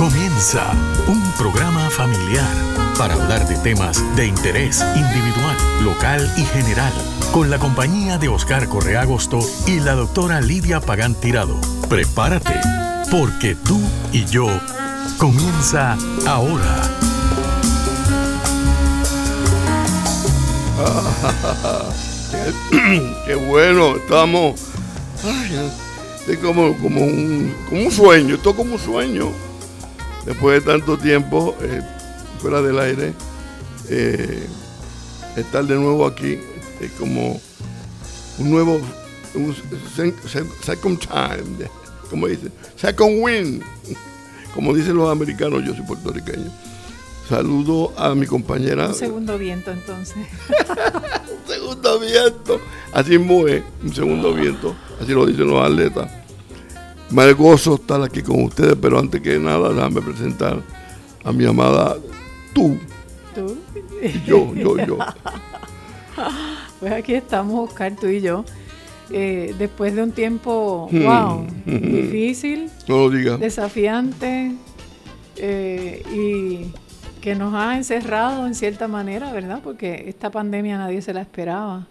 Comienza un programa familiar para hablar de temas de interés individual, local y general, con la compañía de Oscar Correa Agosto y la doctora Lidia Pagán Tirado. Prepárate, porque tú y yo comienza ahora. qué, bueno, estamos es como, como, un, como un sueño, esto como un sueño. Después de tanto tiempo eh, fuera del aire, eh, estar de nuevo aquí es como un nuevo, un second time, como dicen, second win, como dicen los americanos, yo soy puertorriqueño. Saludo a mi compañera. Un segundo viento entonces. un segundo viento. Así es, un segundo viento. Así lo dicen los atletas. Me gozo estar aquí con ustedes, pero antes que nada, déjame presentar a mi amada tú. ¿Tú? Yo, yo, yo. Pues aquí estamos, Oscar, tú y yo. Eh, después de un tiempo, hmm. wow, difícil, no lo diga. desafiante eh, y que nos ha encerrado en cierta manera, ¿verdad? Porque esta pandemia nadie se la esperaba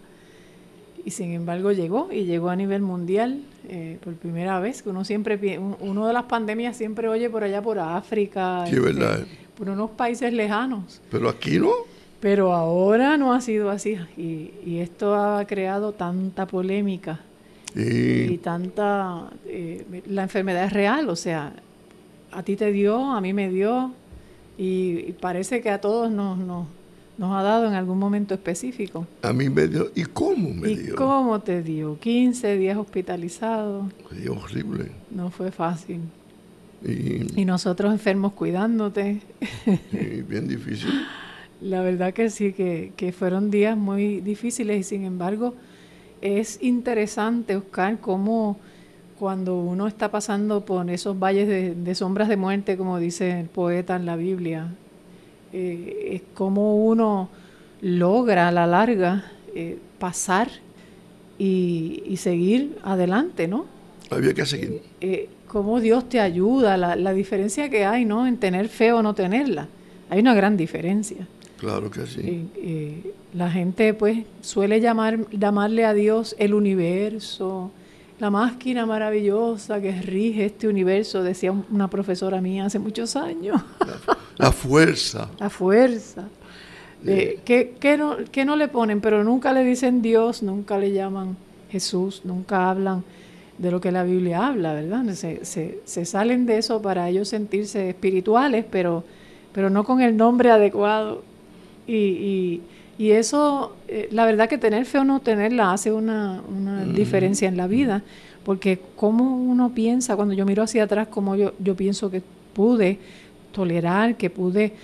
y sin embargo llegó y llegó a nivel mundial eh, por primera vez que uno siempre uno de las pandemias siempre oye por allá por África sí, verdad. Este, por unos países lejanos. Pero aquí no. Pero ahora no ha sido así y, y esto ha creado tanta polémica y tanta eh, la enfermedad es real o sea a ti te dio a mí me dio y, parece que a todos nos, nos nos ha dado en algún momento específico. A mí me dio. ¿Y cómo me dio? ¿Y cómo te dio? 15 días hospitalizado. dio horrible. No fue fácil. Y, nosotros enfermos cuidándote. Bien difícil. La verdad que sí, que, que, fueron días muy difíciles y sin embargo es interesante, Oscar, cómo cuando uno está pasando por esos valles de, de sombras de muerte, como dice el poeta en la Biblia, eh, es como uno logra a la larga eh, pasar y, seguir adelante, ¿no? Había que seguir. Eh, cómo Dios te ayuda, la, la, diferencia que hay, ¿no? En tener fe o no tenerla. Hay una gran diferencia. Claro que sí. la gente, pues, suele llamar, llamarle a Dios el universo, la máquina maravillosa que rige este universo, decía una profesora mía hace muchos años. La, fuerza. La fuerza. Eh, que, no, que no le ponen, pero nunca le dicen Dios, nunca le llaman Jesús, nunca hablan de lo que la Biblia habla, ¿verdad? Se, se, salen de eso para ellos sentirse espirituales, pero, pero no con el nombre adecuado. Y, y eso, eh, la verdad que tener fe o no tenerla hace una, diferencia en la vida, porque como uno piensa, cuando yo miro hacia atrás, como yo, yo pienso que pude tolerar, que pude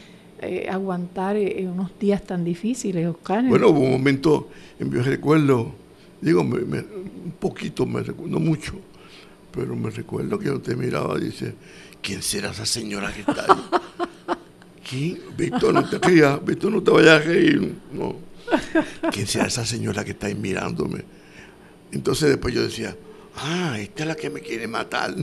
eh, aguantar eh, unos días tan difíciles, Oscar. Bueno, hubo un momento, en mi recuerdo, digo, un poquito, me recuerdo, no mucho, pero me recuerdo que yo te miraba y dice, ¿quién será esa señora que está ahí? ¿Quién? Víctor, no te rías, Víctor, no te vayas a reír. No. ¿Quién sea esa señora que está ahí mirándome? Entonces después yo decía, ah, esta es la que me quiere matar.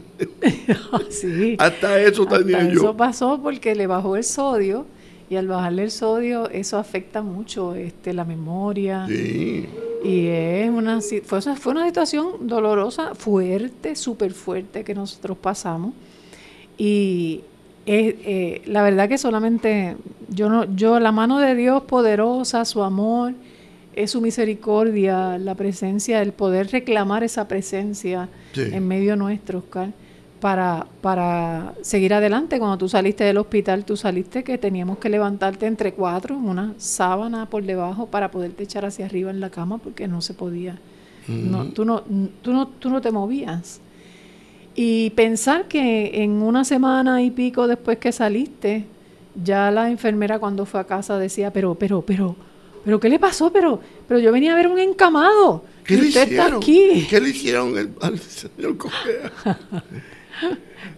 sí. Hasta eso también yo. Eso pasó porque le bajó el sodio y al bajarle el sodio eso afecta mucho este, la memoria. Sí. Y es una, fue, fue una situación dolorosa, fuerte, súper fuerte que nosotros pasamos. Y eh, la verdad que solamente yo no, yo la mano de Dios poderosa, su amor, es su misericordia, la presencia, el poder reclamar esa presencia en medio nuestro, Oscar, para, para seguir adelante. Cuando tú saliste del hospital, tú saliste que teníamos que levantarte entre cuatro, una sábana por debajo para poderte echar hacia arriba en la cama porque no se podía. no, tú, no, tú, no, tú no te movías. Y pensar que en una semana y pico después que saliste, ya la enfermera cuando fue a casa decía, pero, pero, pero, ¿pero qué le pasó? Pero, pero yo venía a ver un encamado. ¿Qué le usted hicieron? está aquí. ¿Qué le hicieron el- al señor Correa?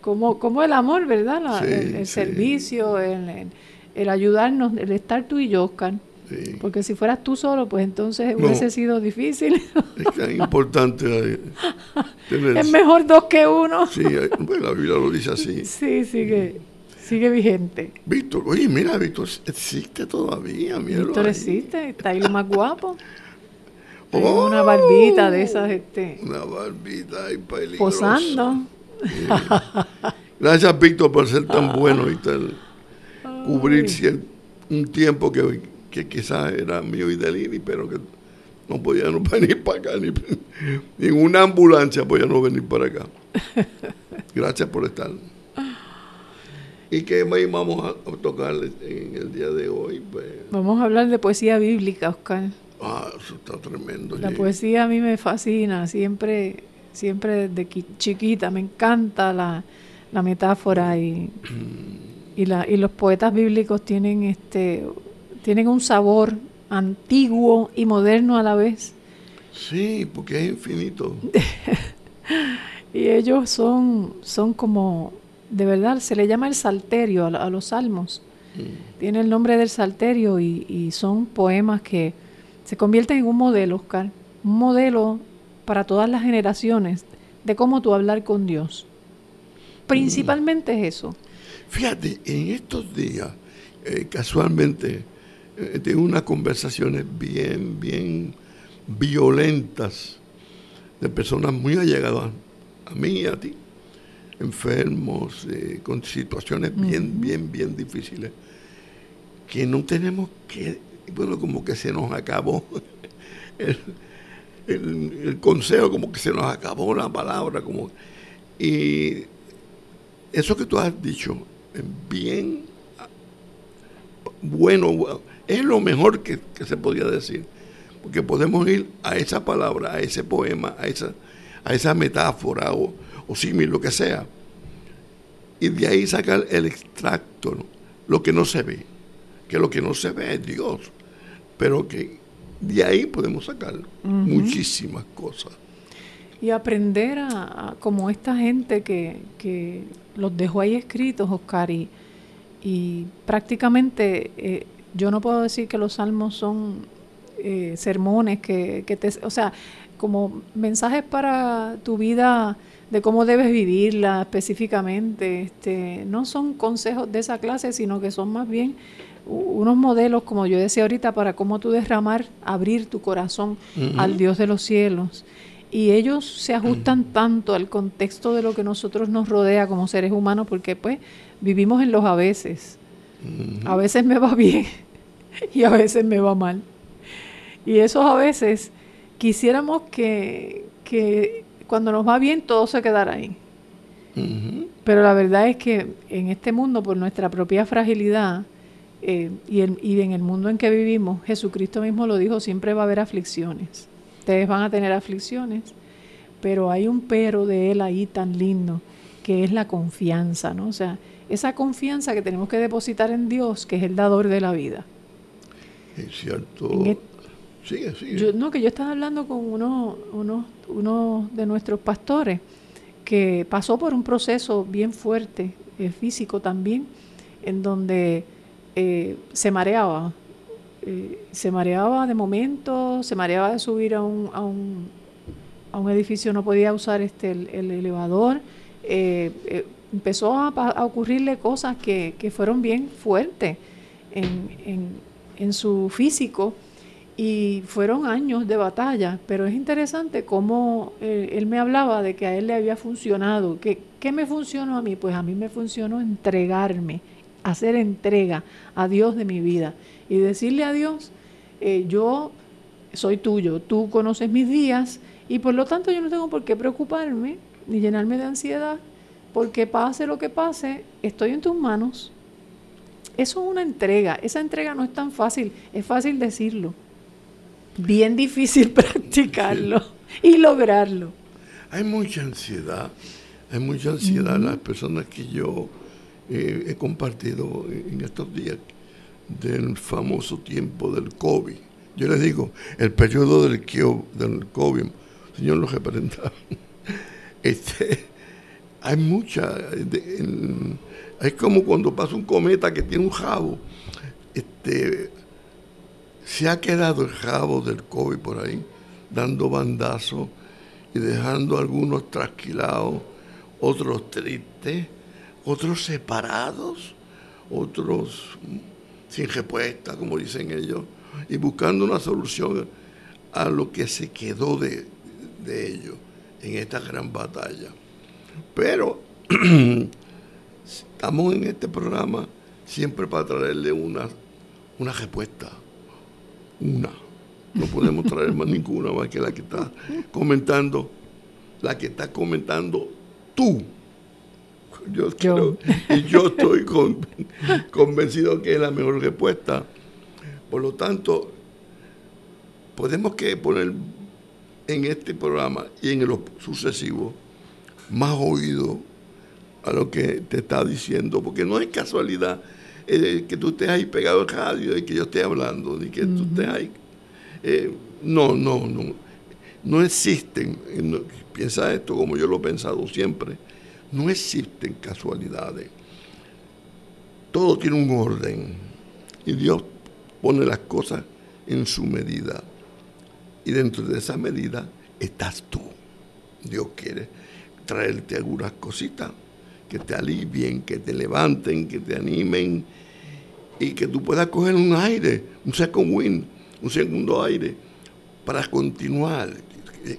Como, como el amor, ¿verdad? La- Sí, el, el sí. servicio, el, el- el ayudarnos, el estar tú y yo, Oscar. Sí. Porque si fueras tú solo, pues entonces No. hubiese sido difícil. Es tan importante eh, tener... es mejor dos que uno. Sí, eh, bueno, la Biblia lo dice así. Sí, sigue, sigue vigente. Víctor, oye, mira, Víctor existe todavía, míralo Víctor ahí. existe, está ahí lo más guapo. Oh. una barbita de esas, este, Una barbita y peligrosa. posando. Gracias, Víctor, por ser tan bueno y tal, cubrir un tiempo que, que quizás era mío y de Lili, pero que no podíamos venir para acá, ni, ni en una ambulancia podíamos venir para acá. Gracias por estar. ¿Y qué más vamos a, tocar en el día de hoy? Pues, Vamos a hablar de poesía bíblica, Oscar. ah, eso está tremendo. La sí. poesía a mí me fascina, siempre, siempre desde qui- chiquita, me encanta la, la metáfora y, y, la, y los poetas bíblicos tienen este tienen un sabor antiguo y moderno a la vez. Sí, porque es infinito. Y ellos son, son como, de verdad, se le llama el salterio a, los salmos. Tiene el nombre del salterio y, y son poemas que se convierten en un modelo, Oscar. Un modelo para todas las generaciones de cómo tú hablar con Dios. Principalmente es eso. Fíjate, en estos días, eh, casualmente, eh, tengo unas conversaciones bien, bien violentas de personas muy allegadas a mí y a ti, enfermos, eh, con situaciones bien, bien, bien difíciles, que no tenemos que, bueno, como que se nos acabó el, el- el consejo, como que se nos acabó la palabra, como y eso que tú has dicho es bien bueno, es lo mejor que, que se podía decir, porque podemos ir a esa palabra, a ese poema, a esa, a esa metáfora o, o símil, lo que sea, y de ahí sacar el extracto, ¿no? lo que no se ve, que lo que no se ve es Dios, pero que de ahí podemos sacar muchísimas cosas. Y aprender a, a- como esta gente que, que los dejó ahí escritos, Oscar, y, y prácticamente eh, yo no puedo decir que los salmos son eh, sermones que, que te, o sea, como mensajes para tu vida de cómo debes vivirla específicamente, este, no son consejos de esa clase, sino que son más bien unos modelos, como yo decía ahorita, para cómo tú derramar, abrir tu corazón al Dios de los cielos. Y ellos se ajustan tanto al contexto de lo que nosotros nos rodea como seres humanos, porque pues vivimos en los a veces. A veces me va bien y a veces me va mal. Y esos a veces quisiéramos que, que cuando nos va bien todo se quedara ahí. Pero la verdad es que en este mundo, por nuestra propia fragilidad eh, y, en, y en el mundo en que vivimos, Jesucristo mismo lo dijo, siempre va a haber aflicciones. Ustedes van a tener aflicciones, pero hay un pero de Él ahí tan lindo, que es la confianza, ¿no? O sea, esa confianza que tenemos que depositar en Dios, que es el dador de la vida. Es cierto. En et- Sigue, sigue. Yo, no, que yo estaba hablando con uno, uno, uno de nuestros pastores que pasó por un proceso bien fuerte, eh, físico también, en donde eh, se mareaba. Eh, se mareaba de momento, se mareaba de subir a un, a un, a un edificio, no podía usar este el, el elevador. empezó a, ocurrirle cosas que, que fueron bien fuertes en, en, en su físico y fueron años de batalla, pero es interesante cómo eh, él me hablaba de que a él le había funcionado. ¿Qué, ¿Qué me funcionó a mí? Pues a mí me funcionó entregarme, hacer entrega a Dios de mi vida y decirle a Dios, eh, yo soy tuyo, tú conoces mis días y por lo tanto yo no tengo por qué preocuparme ni llenarme de ansiedad, porque pase lo que pase, estoy en tus manos. Eso es una entrega, esa entrega no es tan fácil, es fácil decirlo, bien difícil practicarlo y lograrlo. Hay mucha ansiedad, hay mucha ansiedad. Las personas que yo eh, he compartido en estos días del famoso tiempo del COVID, Yo les digo, el periodo del, del COVID, señor lo representa, este, hay mucha, es como cuando pasa un cometa que tiene un jabo, este, se ha quedado el jabo del COVID por ahí, dando bandazos y dejando algunos trasquilados, otros tristes, otros separados, otros sin respuesta, como dicen ellos, y buscando una solución a lo que se quedó de, ellos en esta gran batalla. Pero estamos en este programa siempre para traerle una, una respuesta. Una. No podemos traer más ninguna más que la que está comentando, la que está comentando tú. Yo, y yo estoy convencido que es la mejor respuesta. Por lo tanto, podemos que poner en este programa y en los sucesivos más oído a lo que te está diciendo, porque no es casualidad eh, que tú estés ahí pegado al radio y que yo esté hablando, ni que tú estés ahí. Eh, no, no, no. No existen, eh, piensa esto como yo lo he pensado siempre, no existen casualidades. Todo tiene un orden y Dios pone las cosas en su medida. Y dentro de esa medida estás tú. Dios quiere traerte algunas cositas que te alivien, que te levanten, que te animen y que tú puedas coger un aire, un second wind, un segundo aire para continuar.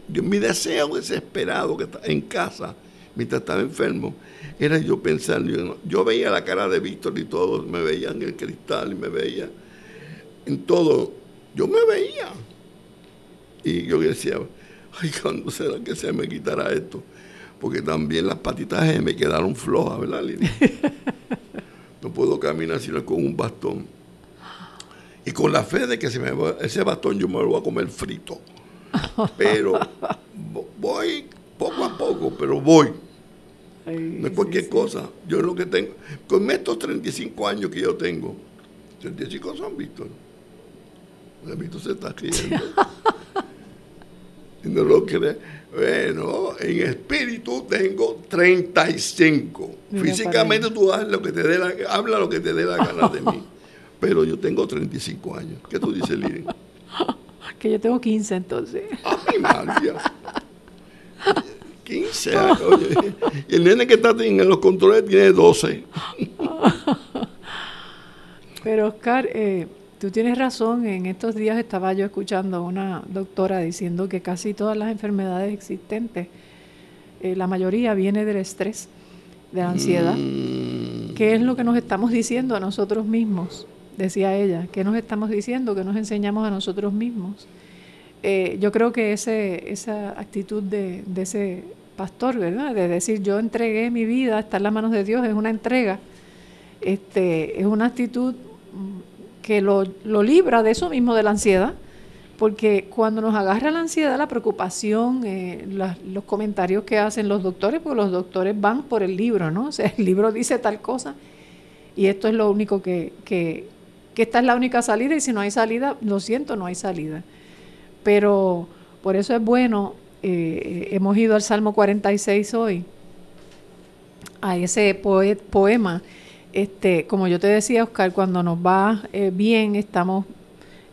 Mi deseo desesperado que está en casa mientras estaba enfermo, era yo pensar, yo, veía la cara de Víctor y todos me veían en el cristal y me veía en todo, yo me veía. Y yo decía, ay, ¿cuándo será que se me quitará esto? Porque también las patitas me quedaron flojas, ¿verdad, Lili? no puedo caminar sino con un bastón. Y con la fe de que se me ese bastón yo me lo voy a comer frito. Pero voy poco a poco, pero voy no es cualquier cosa. Yo lo que tengo, con estos 35 años que yo tengo, 35 son Víctor. Víctor se está riendo. no lo cree. Bueno, en espíritu tengo 35. Físicamente tú haces lo que te dé la, habla lo que te dé la gana de mí. Pero yo tengo 35 años. ¿Qué tú dices, Lili? Que yo tengo 15 entonces. Ay, María. 15 Y el nene que está en los controles tiene 12. Pero Oscar, eh, tú tienes razón. En estos días estaba yo escuchando a una doctora diciendo que casi todas las enfermedades existentes, eh, la mayoría viene del estrés, de la ansiedad. Mm. ¿Qué es lo que nos estamos diciendo a nosotros mismos? Decía ella. ¿Qué nos estamos diciendo? ¿Qué nos enseñamos a nosotros mismos? Eh, yo creo que ese, esa actitud de, ese pastor, ¿verdad? De decir, yo entregué mi vida, está en las manos de Dios, es una entrega, este, es una actitud que lo, libra de eso mismo, de la ansiedad, porque cuando nos agarra la ansiedad, la preocupación, eh, los comentarios que hacen los doctores, porque los doctores van por el libro, ¿no? O sea, el libro dice tal cosa y esto es lo único que, que, esta es la única salida y si no hay salida, lo siento, no hay salida. Pero por eso es bueno, eh, hemos ido al Salmo 46 hoy, a ese poema. Este, como yo te decía, Oscar, cuando nos va eh, bien, estamos,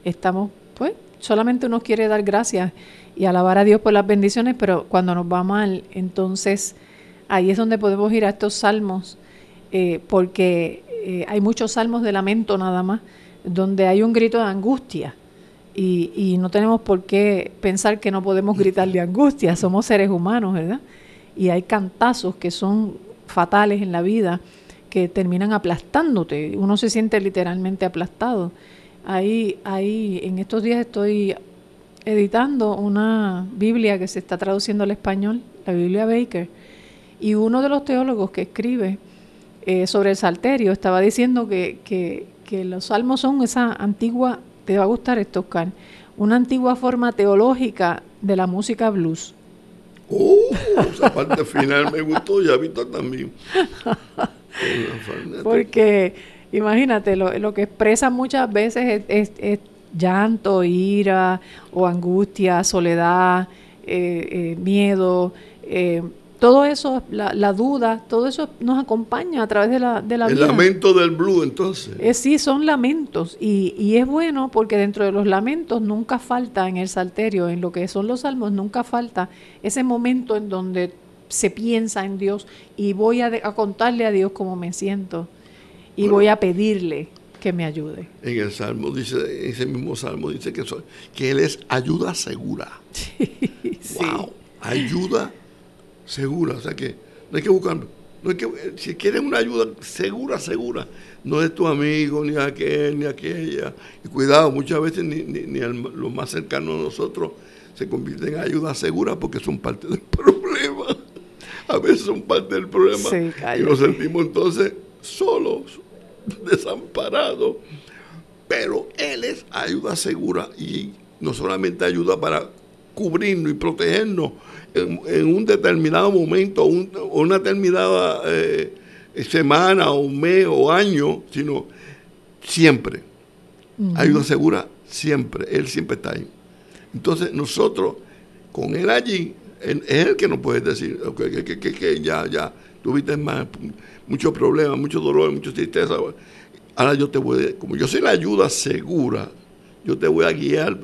estamos, pues, solamente uno quiere dar gracias y alabar a Dios por las bendiciones, pero cuando nos va mal, entonces ahí es donde podemos ir a estos salmos, eh, porque hay muchos salmos de lamento nada más, donde hay un grito de angustia y, no tenemos por qué pensar que no podemos gritar de angustia, somos seres humanos, ¿verdad? Y hay cantazos que son fatales en la vida, que terminan aplastándote, uno se siente literalmente aplastado. Ahí, ahí, en estos días estoy editando una Biblia que se está traduciendo al español, la Biblia Baker, y uno de los teólogos que escribe eh, sobre el salterio estaba diciendo que, que, que los salmos son esa antigua te va a gustar esto, Oscar, una antigua forma teológica de la música blues. Oh, esa parte final me gustó y a Víctor también. Porque imagínate, lo, que expresa muchas veces es, llanto, ira o angustia, soledad, eh, eh, miedo, eh, todo eso, la, duda, todo eso nos acompaña a través de la, de la El lamento del blue, entonces. sí, son lamentos. Y, y, es bueno porque dentro de los lamentos nunca falta en el salterio, en lo que son los salmos, nunca falta ese momento en donde se piensa en Dios y voy a, contarle a Dios cómo me siento y voy a pedirle que me ayude. En el salmo dice, ese mismo salmo dice que, que Él es ayuda segura. Sí, wow, ayuda segura. O sea que no hay que buscar, no hay que, si quieres una ayuda segura, segura, no es tu amigo, ni aquel, ni aquella. Y cuidado, muchas veces ni, ni, los más cercanos a nosotros se convierten en ayuda segura porque son parte del problema. A veces son parte del problema. y nos sentimos entonces solos, desamparados. Pero Él es ayuda segura y no solamente ayuda para cubrirnos y protegernos en, un determinado momento, o una determinada eh, semana o mes o año, sino siempre. Ayuda segura siempre, Él siempre está ahí. Entonces nosotros, con Él allí, es Él que nos puede decir que, ya, ya, tuviste más, muchos problemas, mucho dolor, mucha tristeza. Ahora yo te voy, como yo soy la ayuda segura, yo te voy a guiar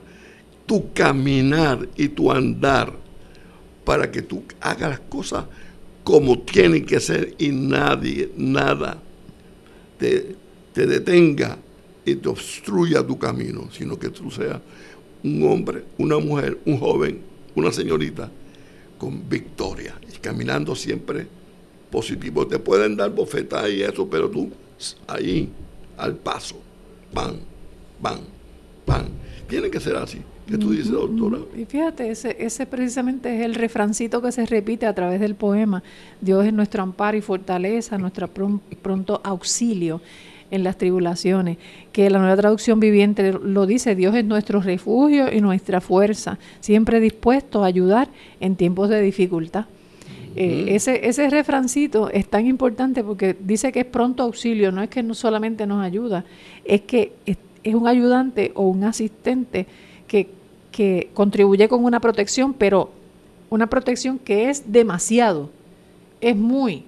tu caminar y tu andar para que tú hagas las cosas como tienen que ser y nadie, nada te, detenga y te obstruya tu camino, sino que tú seas un hombre, una mujer, un joven, una señorita con victoria y caminando siempre positivo. Te pueden dar bofetadas y eso, pero tú ahí, al paso, pan, pan, pan. Tiene que ser así. ¿Qué tú dices, doctora? Y fíjate, ese, ese precisamente es el refrancito que se repite a través del poema. Dios es nuestro amparo y fortaleza, nuestro pronto auxilio en las tribulaciones, que la nueva traducción viviente lo dice, Dios es nuestro refugio y nuestra fuerza, siempre dispuesto a ayudar en tiempos de dificultad. Eh, ese, ese refrancito es tan importante porque dice que es pronto auxilio, no es que no solamente nos ayuda, es que es un ayudante o un asistente que que contribuye con una protección, pero una protección que es demasiado, es muy,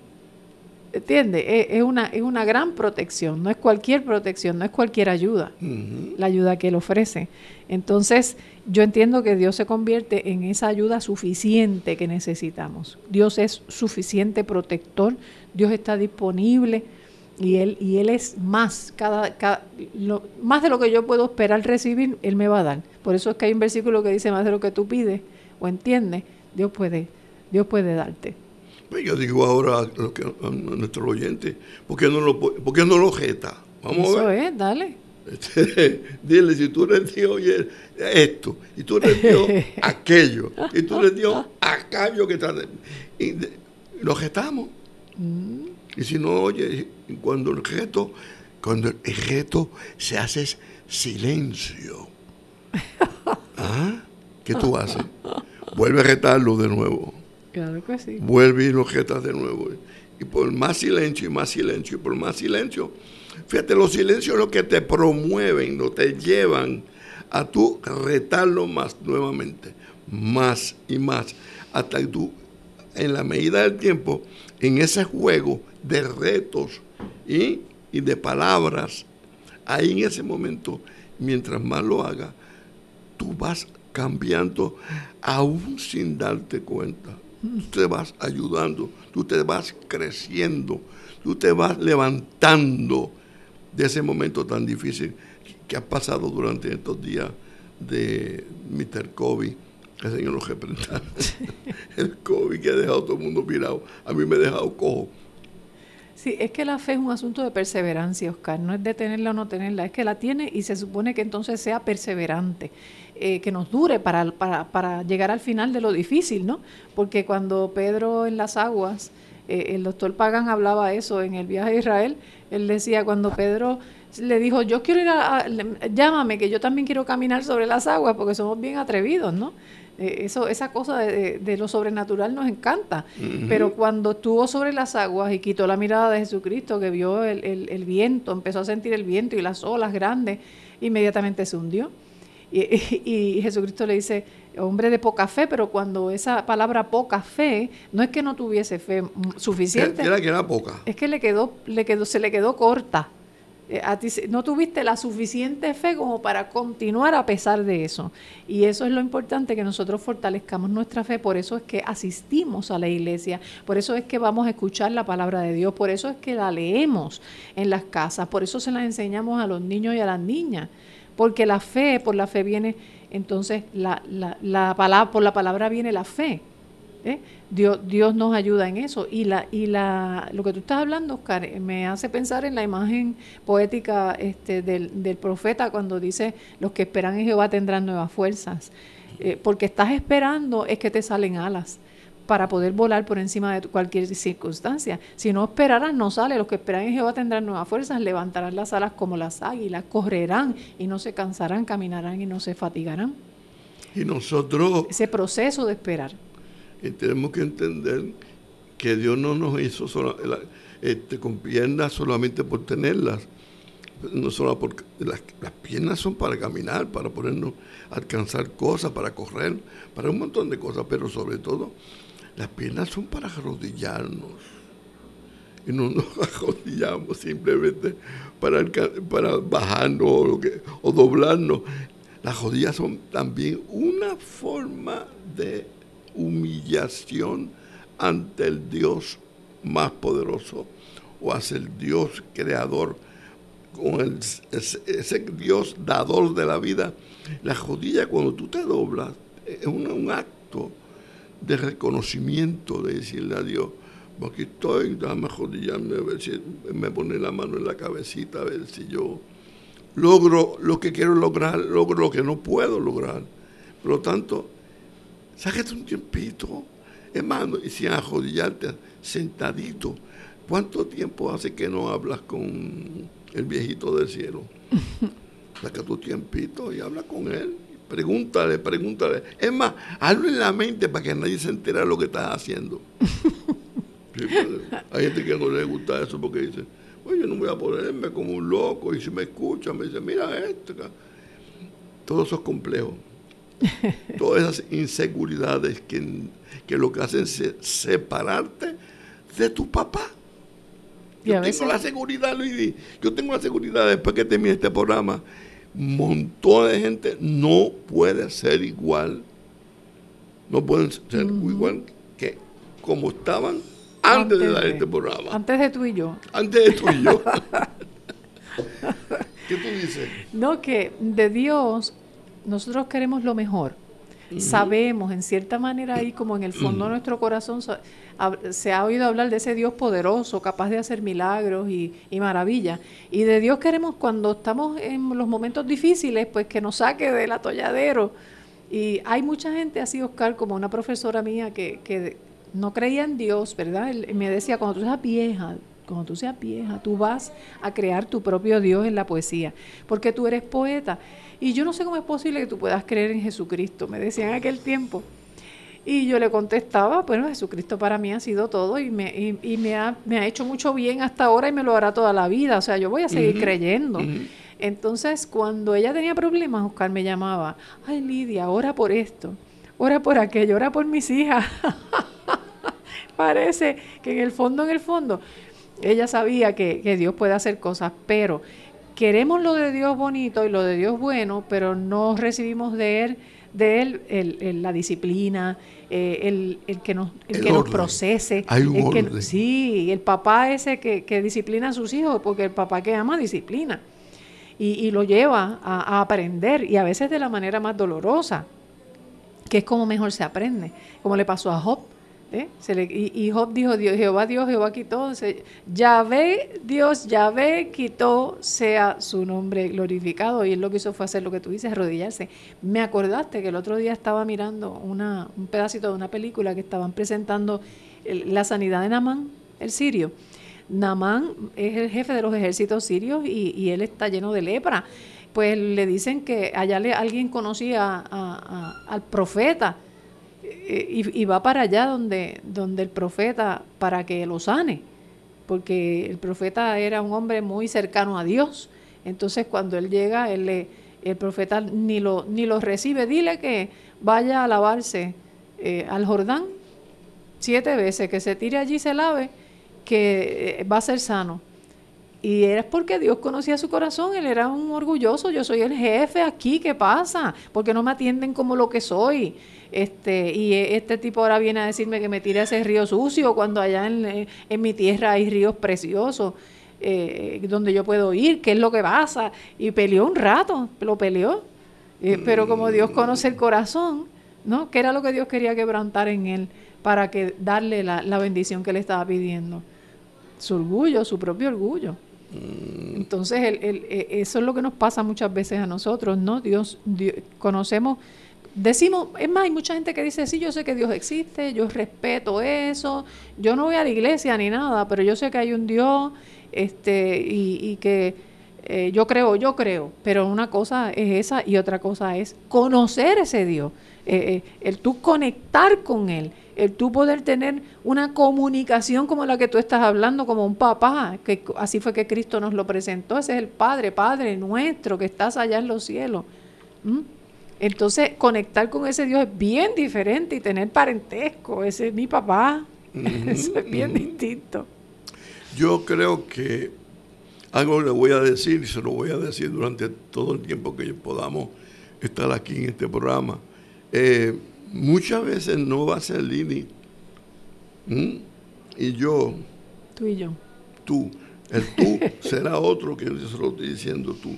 ¿entiendes? Es, una, es una gran protección, no es cualquier protección, no es cualquier ayuda, la ayuda que él ofrece. Entonces, yo entiendo que Dios se convierte en esa ayuda suficiente que necesitamos. Dios es suficiente protector, Dios está disponible y él y él es más cada, más de lo que yo puedo esperar recibir él me va a dar por eso es que hay un versículo que dice más de lo que tú pides o entiendes Dios puede Dios puede darte pues yo digo ahora a, lo que, a nuestros oyentes ¿por qué no lo por qué no lo jeta? vamos eso a ver es dale dile si tú eres Dios esto y tú eres Dios aquello y tú eres Dios aquello que está y lo jetamos mm. Y si no oye, cuando el reto, cuando el reto se hace silencio. ¿Ah? ¿Qué tú haces? Vuelve a retarlo de nuevo. Claro que sí. Vuelve y lo retas de nuevo. Y por más silencio y más silencio y por más silencio. Fíjate, los silencios lo que te promueven, no te llevan a tú retarlo más nuevamente. Más y más. Hasta que tú, en la medida del tiempo, en ese juego, de retos y, de palabras, ahí en ese momento, mientras más lo haga, tú vas cambiando aún sin darte cuenta. Tú te vas ayudando, tú te vas creciendo, tú te vas levantando de ese momento tan difícil que ha pasado durante estos días de Mr. COVID, que el Señor lo representa. El COVID que ha dejado a todo el mundo mirado, a mí me ha dejado cojo Sí, es que la fe es un asunto de perseverancia, Oscar, no es de tenerla o no tenerla, es que la tiene y se supone que entonces sea perseverante, eh, que nos dure para, llegar al final de lo difícil, ¿no? Porque cuando Pedro en las aguas, eh, el doctor Pagan hablaba eso en el viaje a Israel, él decía, cuando Pedro le dijo, yo quiero ir a, llámame, que yo también quiero caminar sobre las aguas, porque somos bien atrevidos, ¿no? Eh, eso, esa cosa de, lo sobrenatural nos encanta. Pero cuando estuvo sobre las aguas y quitó la mirada de Jesucristo, que vio el, viento, empezó a sentir el viento y las olas grandes, inmediatamente se hundió. Y, Jesucristo le dice, hombre de poca fe, pero cuando esa palabra poca fe, no es que no tuviese fe suficiente. Era que era poca. Es que le quedó, le quedó, se le quedó corta. Eh, a ti no tuviste la suficiente fe como para continuar a pesar de eso. Y eso es lo importante, que nosotros fortalezcamos nuestra fe. Por eso es que asistimos a la iglesia, por eso es que vamos a escuchar la palabra de Dios, por eso es que la leemos en las casas, por eso se la enseñamos a los niños y a las niñas. Porque la fe, por la fe viene, entonces la, la, la palabra, por la palabra viene la fe. ¿Eh? Dios, Dios nos ayuda en eso. Y, la, y la, lo que tú estás hablando, Oscar, me hace pensar en la imagen poética este, del, del profeta cuando dice, los que esperan en Jehová tendrán nuevas fuerzas. Eh, porque estás esperando es que te salen alas para poder volar por encima de cualquier circunstancia. Si no esperaras, no sale. Los que esperan en Jehová tendrán nuevas fuerzas, levantarán las alas como las águilas, correrán y no se cansarán, caminarán y no se fatigarán. Y nosotros... Ese proceso de esperar. Y tenemos que entender que Dios no nos hizo este, con piernas solamente por tenerlas, no solo porque las, piernas son para caminar, para ponernos alcanzar cosas, para correr, para un montón de cosas, pero sobre todo las piernas son para arrodillarnos. Y no nos arrodillamos simplemente para, para bajarnos o, o doblarnos. Las rodillas son también una forma de humillación ante el Dios más poderoso o hacia el Dios creador, con ese, Dios dador de la vida. La rodilla cuando tú te doblas es un, acto de reconocimiento, de decirle a Dios, aquí estoy, dame arrodillarme, a ver si me pone la mano en la cabecita, a ver si yo logro lo que quiero lograr, logro lo que no puedo lograr. Por lo tanto, sáquete un tiempito, hermano, y sin arrodillarte sentadito. ¿Cuánto tiempo hace que no hablas con el viejito del cielo? Saca tu tiempito y habla con él. Pregúntale, pregúntale. Es más, hazlo en la mente para que nadie se entere de lo que estás haciendo. Hay gente que no le gusta eso porque dice, oye, no voy a ponerme como un loco. Y si me escuchan, me dice, mira esto. Todo eso es complejo. Todas esas inseguridades que, lo que hacen es separarte de tu papá. Yo tengo la seguridad, Luis. Yo tengo la seguridad después que termine este programa. montón de gente no puede ser igual. No pueden ser igual que como estaban antes, de dar este programa. Antes de tú y yo. Antes de tú y yo. ¿Qué tú dices? No, que de Dios nosotros queremos lo mejor. Sabemos, en cierta manera, ahí como en el fondo de nuestro corazón, se ha oído hablar de ese Dios poderoso, capaz de hacer milagros y, y maravillas. Y de Dios queremos, cuando estamos en los momentos difíciles, pues que nos saque del atolladero. Y hay mucha gente así, Oscar, como una profesora mía que, que no creía en Dios, ¿verdad? me decía, cuando tú seas vieja, cuando tú seas vieja, tú vas a crear tu propio Dios en la poesía, porque tú eres poeta. Y yo no sé cómo es posible que tú puedas creer en Jesucristo, me decían en aquel tiempo. Y yo le contestaba, bueno, Jesucristo para mí ha sido todo y me, y, me, ha, me, ha, hecho mucho bien hasta ahora y me lo hará toda la vida. O sea, yo voy a seguir creyendo. Entonces, cuando ella tenía problemas, Oscar me llamaba, ay Lidia, ora por esto, ora por aquello, ora por mis hijas. Parece que en el fondo, en el fondo, ella sabía que, que Dios puede hacer cosas, pero queremos lo de Dios bonito y lo de Dios bueno, pero no recibimos de Él, de él el, la disciplina, eh, el, el, que nos, el, que nos procese. Hay un sí, el papá ese que, que, disciplina a sus hijos, porque el papá que ama disciplina. Y, y lo lleva a, a, aprender, y a veces de la manera más dolorosa, que es como mejor se aprende, como le pasó a Job. ¿Eh? Y, Job dijo, Dios, Jehová Dios, Jehová quitó, Yahvé, Dios, Yahvé quitó, sea su nombre glorificado. Y él lo que hizo fue hacer lo que tú dices, arrodillarse. Me acordaste que el otro día estaba mirando un pedacito de una película que estaban presentando la sanidad de Namán, el sirio. Namán es el jefe de los ejércitos sirios y, él está lleno de lepra. Pues le dicen que allá alguien conocía al profeta eh, y, va para allá donde, donde el profeta para que lo sane, porque el profeta era un hombre muy cercano a Dios. Entonces cuando él llega, él le, el profeta ni lo, ni lo recibe. Dile que vaya a lavarse eh, al Jordán siete veces, que se tire allí y se lave, que eh, va a ser sano. Y era porque Dios conocía su corazón, él era un orgulloso, yo soy el jefe aquí, ¿qué pasa? Porque no me atienden como lo que soy. Este, y e, este tipo ahora viene a decirme que me tire a ese río sucio cuando allá en, en mi tierra hay ríos preciosos. Eh, donde yo puedo ir, qué es lo que pasa. Y peleó un rato, lo peleó. Eh, pero como Dios conoce el corazón, ¿no? ¿Qué era lo que Dios quería quebrantar en él para que darle la, bendición que le estaba pidiendo? Su orgullo, su propio orgullo. Entonces, el, e, eso es lo que nos pasa muchas veces a nosotros, ¿no? Dios, Dios, conocemos, decimos, es más, hay mucha gente que dice, sí, yo sé que Dios existe, yo respeto eso, yo no voy a la iglesia ni nada, pero yo sé que hay un Dios este, y, que eh, yo creo, yo creo, pero una cosa es esa y otra cosa es conocer ese Dios, eh, eh, el tú conectar con Él, el tú poder tener una comunicación como la que tú estás hablando, como un papá, que así fue que Cristo nos lo presentó, ese es el Padre, Padre nuestro que estás allá en los cielos. Entonces, conectar con ese Dios es bien diferente y tener parentesco, ese es mi papá, eso es bien distinto. Yo creo que algo le voy a decir y se lo voy a decir durante todo el tiempo que podamos estar aquí en este programa. Eh, muchas veces no va a ser Lili y yo. Tú y yo. Tú. El tú será otro que yo se lo estoy diciendo tú.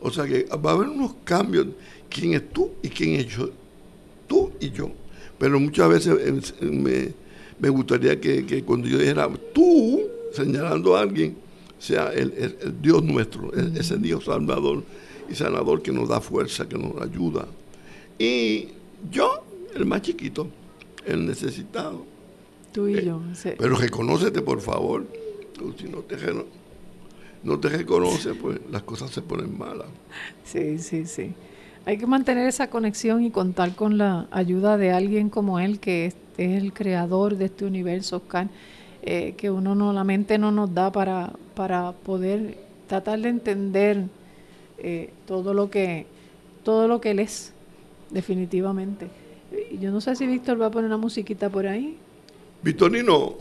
O sea que va a haber unos cambios. ¿Quién es tú y quién es yo? Tú y yo. Pero muchas veces me, me gustaría que, que cuando yo dijera tú, señalando a alguien, sea el, Dios nuestro, ese Dios salvador y sanador que nos da fuerza, que nos ayuda. Y yo, el más chiquito, el necesitado. Tú y eh, yo. Pero reconócete, por favor. Si no te, no te reconoces, pues las cosas se ponen malas. Sí, sí, sí. Hay que mantener esa conexión y contar con la ayuda de alguien como él, que es, es el creador de este universo, Oscar eh, que uno no, la mente no nos da para, para poder tratar de entender eh, todo lo que todo lo que él es, definitivamente. Yo no sé si Víctor va a poner una musiquita por ahí. Victorino,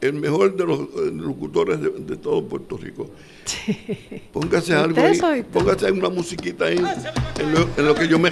el mejor de los locutores de, todo Puerto Rico. Póngase algo ahí, póngase una musiquita ahí en lo, que yo me.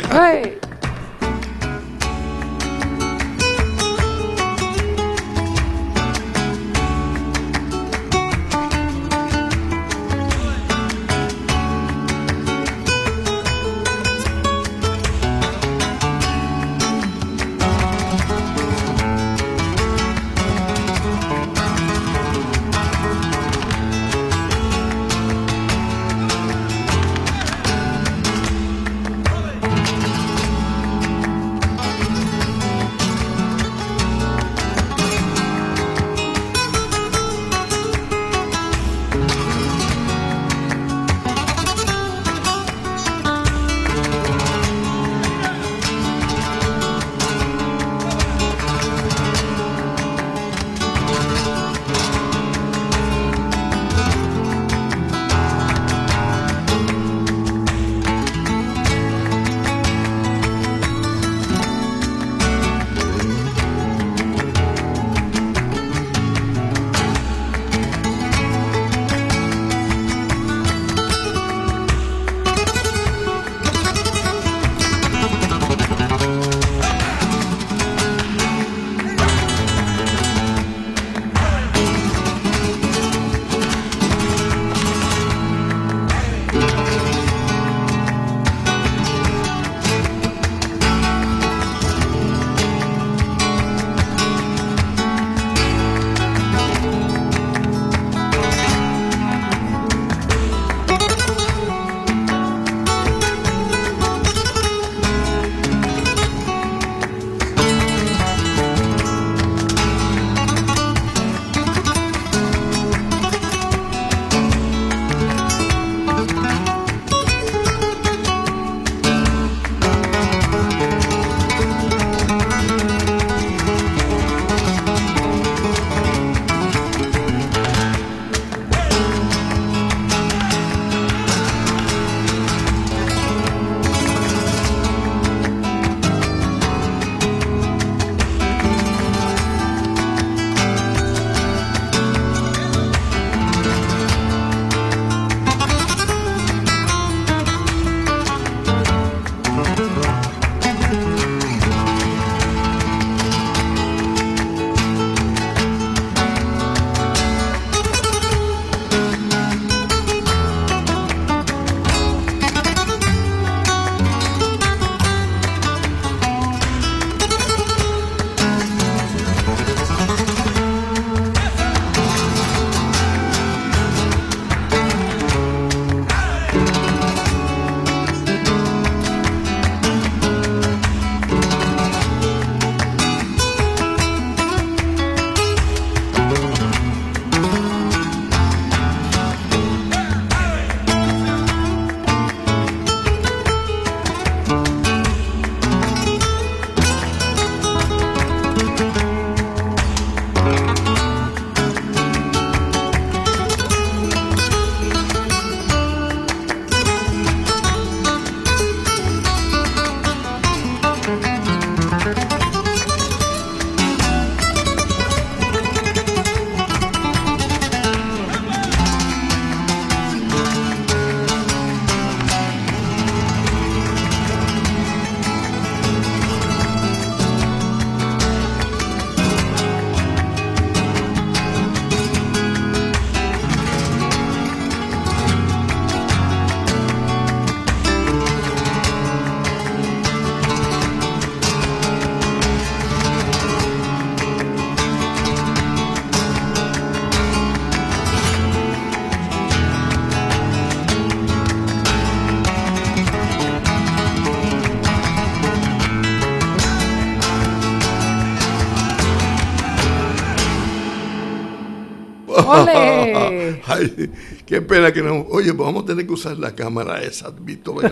Ay, qué pena que no. Oye, pues vamos a tener que usar la cámara esa, Víctor,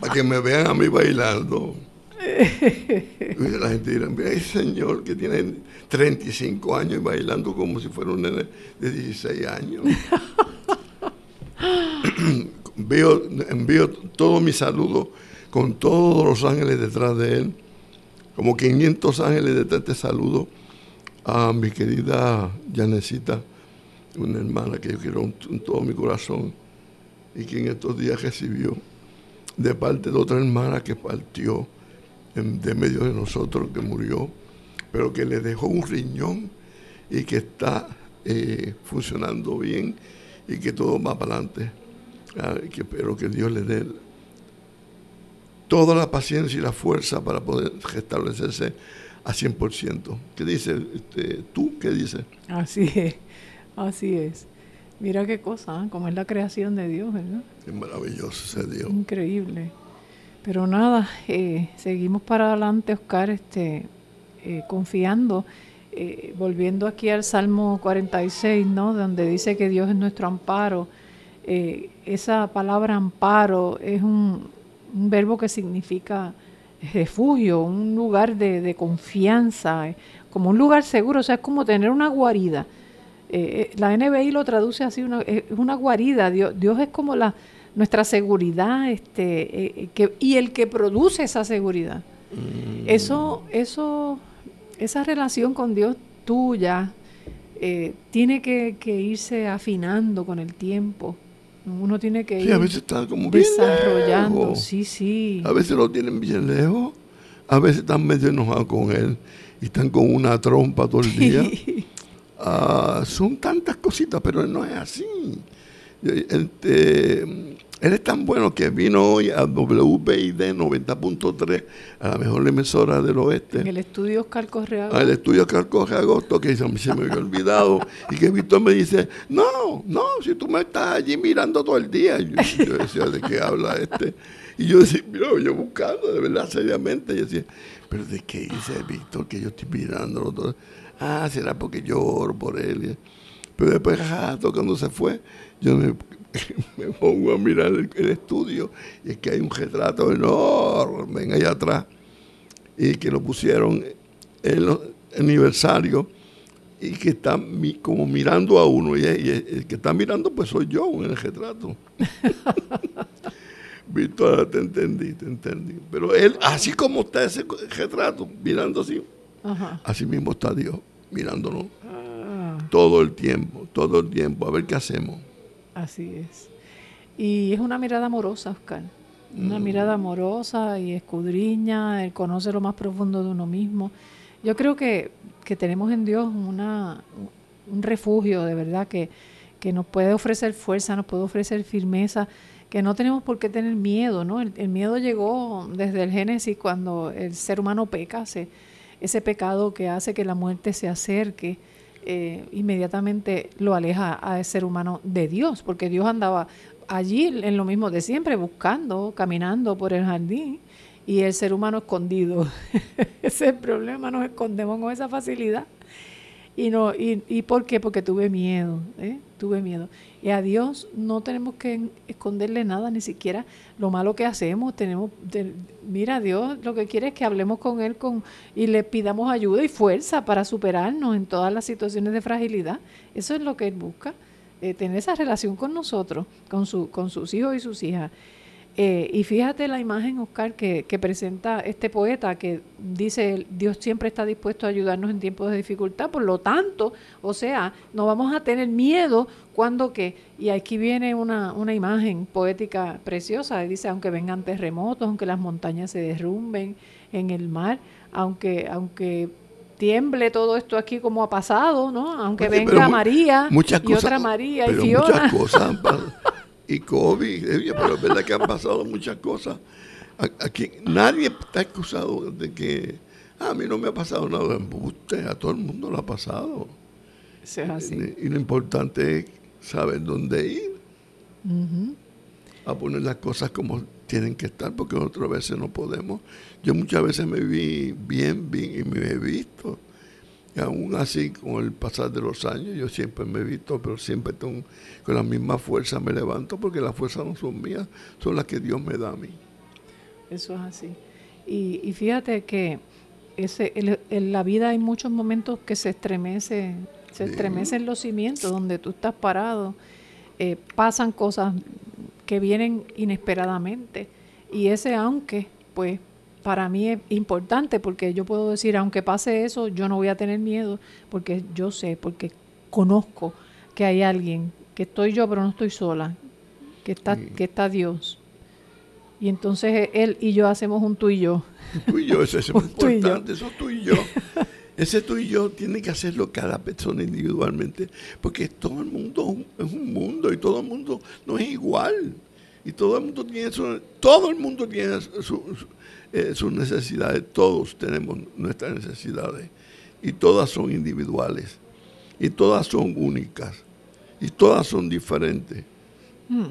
para que me, vean a mí bailando. Y la gente dirá, mira ese señor que tiene 35 años y bailando como si fuera un nene de 16 años. Veo, envío todos mis saludos con todos los ángeles detrás de él, como 500 ángeles detrás de este saludo a mi querida Janecita, una hermana que yo quiero en todo mi corazón y que en estos días recibió de parte de otra hermana que partió de medio de nosotros, que murió, pero que le dejó un riñón y que está eh, funcionando bien y que todo va para adelante. Que espero que Dios le dé toda la paciencia y la fuerza para poder restablecerse a 100%. ¿Qué dice este, tú? ¿Qué dices? Así es, así es. Mira qué cosa, ¿eh? como es la creación de Dios, ¿verdad? Es maravilloso ese Dios. Increíble. Pero nada, eh, seguimos para adelante, Oscar, este, eh, confiando, eh, volviendo aquí al Salmo 46, ¿no? Donde dice que Dios es nuestro amparo. esa palabra amparo es un, verbo que significa refugio, un lugar de, confianza, como un lugar seguro, o sea, es como tener una guarida. La NBI lo traduce así, una, es una guarida, Dios, Dios es como la, nuestra seguridad este, eh, eh, que, y el que produce esa seguridad. Mm. Eso, eso, esa relación con Dios tuya eh, tiene que, irse afinando con el tiempo. Uno tiene que ir a veces está como desarrollando. Sí, sí. A veces lo tienen bien lejos, a veces están medio enojados con él y están con una trompa todo el día. Ah, son tantas cositas, pero no es así. Este, él es tan bueno que vino hoy a WBID 90.3, a la mejor emisora del oeste. En el estudio Oscar Correa. Al estudio Oscar Correa Agosto, que se me había olvidado. y que Víctor me dice, no, no, si tú me estás allí mirando todo el día. Yo, yo decía, ¿de qué habla este? Y yo decía, mira, yo buscando, de verdad, seriamente. Y yo decía, ¿pero de qué dice Víctor que yo estoy mirando todo? Ah, será porque yo oro por él. Pero después, cuando se fue, yo me me pongo a mirar el, estudio y es que hay un retrato enorme allá atrás y que lo pusieron en el aniversario y que está como mirando a uno y, el que está mirando pues soy yo en el retrato. Víctor, te entendí, te entendí. Pero él, así como está ese retrato, mirando así, así mismo está Dios, mirándonos ah. todo el tiempo, todo el tiempo, a ver qué hacemos. Así es. Y es una mirada amorosa, Oscar. Una mm. mirada amorosa y escudriña, el conoce lo más profundo de uno mismo. Yo creo que, tenemos en Dios una, un refugio de verdad que, que nos puede ofrecer fuerza, nos puede ofrecer firmeza, que no tenemos por qué tener miedo, ¿no? El, miedo llegó desde el Génesis cuando el ser humano peca, ese pecado que hace que la muerte se acerque eh, inmediatamente lo aleja a ese ser humano de Dios, porque Dios andaba allí en lo mismo de siempre, buscando, caminando por el jardín y el ser humano escondido. ese es el problema, nos escondemos con esa facilidad. Y, no, y, ¿Y por qué? Porque tuve miedo, ¿eh? tuve miedo. Y a Dios no tenemos que esconderle nada, ni siquiera lo malo que hacemos. Tenemos, mira, Dios lo que quiere es que hablemos con Él con, y le pidamos ayuda y fuerza para superarnos en todas las situaciones de fragilidad. Eso es lo que Él busca, eh, tener esa relación con nosotros, con, su, con sus hijos y sus hijas. Eh, y fíjate la imagen, Oscar, que, presenta este poeta que dice, Dios siempre está dispuesto a ayudarnos en tiempos de dificultad, por lo tanto, o sea, no vamos a tener miedo cuando que, y aquí viene una, una imagen poética preciosa, dice, aunque vengan terremotos, aunque las montañas se derrumben en el mar, aunque, aunque tiemble todo esto aquí como ha pasado, ¿no? Aunque venga María y otra María y Fiona. Muchas cosas y COVID, eh, pero es verdad que han pasado muchas cosas. Aquí nadie está excusado de que ah, a mí no me ha pasado nada embuste, a todo el mundo lo ha pasado. Y, lo importante es saber dónde ir. A poner las cosas como tienen que estar, porque otras veces no podemos. Yo muchas veces me vi bien, bien y me he visto. Y aún así, con el pasar de los años, yo siempre me he visto, pero siempre con, la misma fuerza me levanto, porque las fuerzas no son mías, son las que Dios me da a mí. Eso es así. Y, fíjate que ese, en la vida hay muchos momentos que se estremece, se estremecen los cimientos donde tú estás parado, eh, pasan cosas que vienen inesperadamente. Y ese aunque, pues para mí es importante porque yo puedo decir, aunque pase eso, yo no voy a tener miedo porque yo sé, porque conozco que hay alguien, que estoy yo pero no estoy sola, que está, que está Dios. Y entonces él y yo hacemos un tú y yo. Tú y yo, eso es importante, eso tú y yo. Ese tú y yo tiene que hacerlo cada persona individualmente, porque todo el mundo es un mundo y todo el mundo no es igual. Y todo el mundo tiene su, todo el mundo tiene eh, sus necesidades, todos tenemos nuestras necesidades y todas son individuales y todas son únicas y todas son diferentes hmm.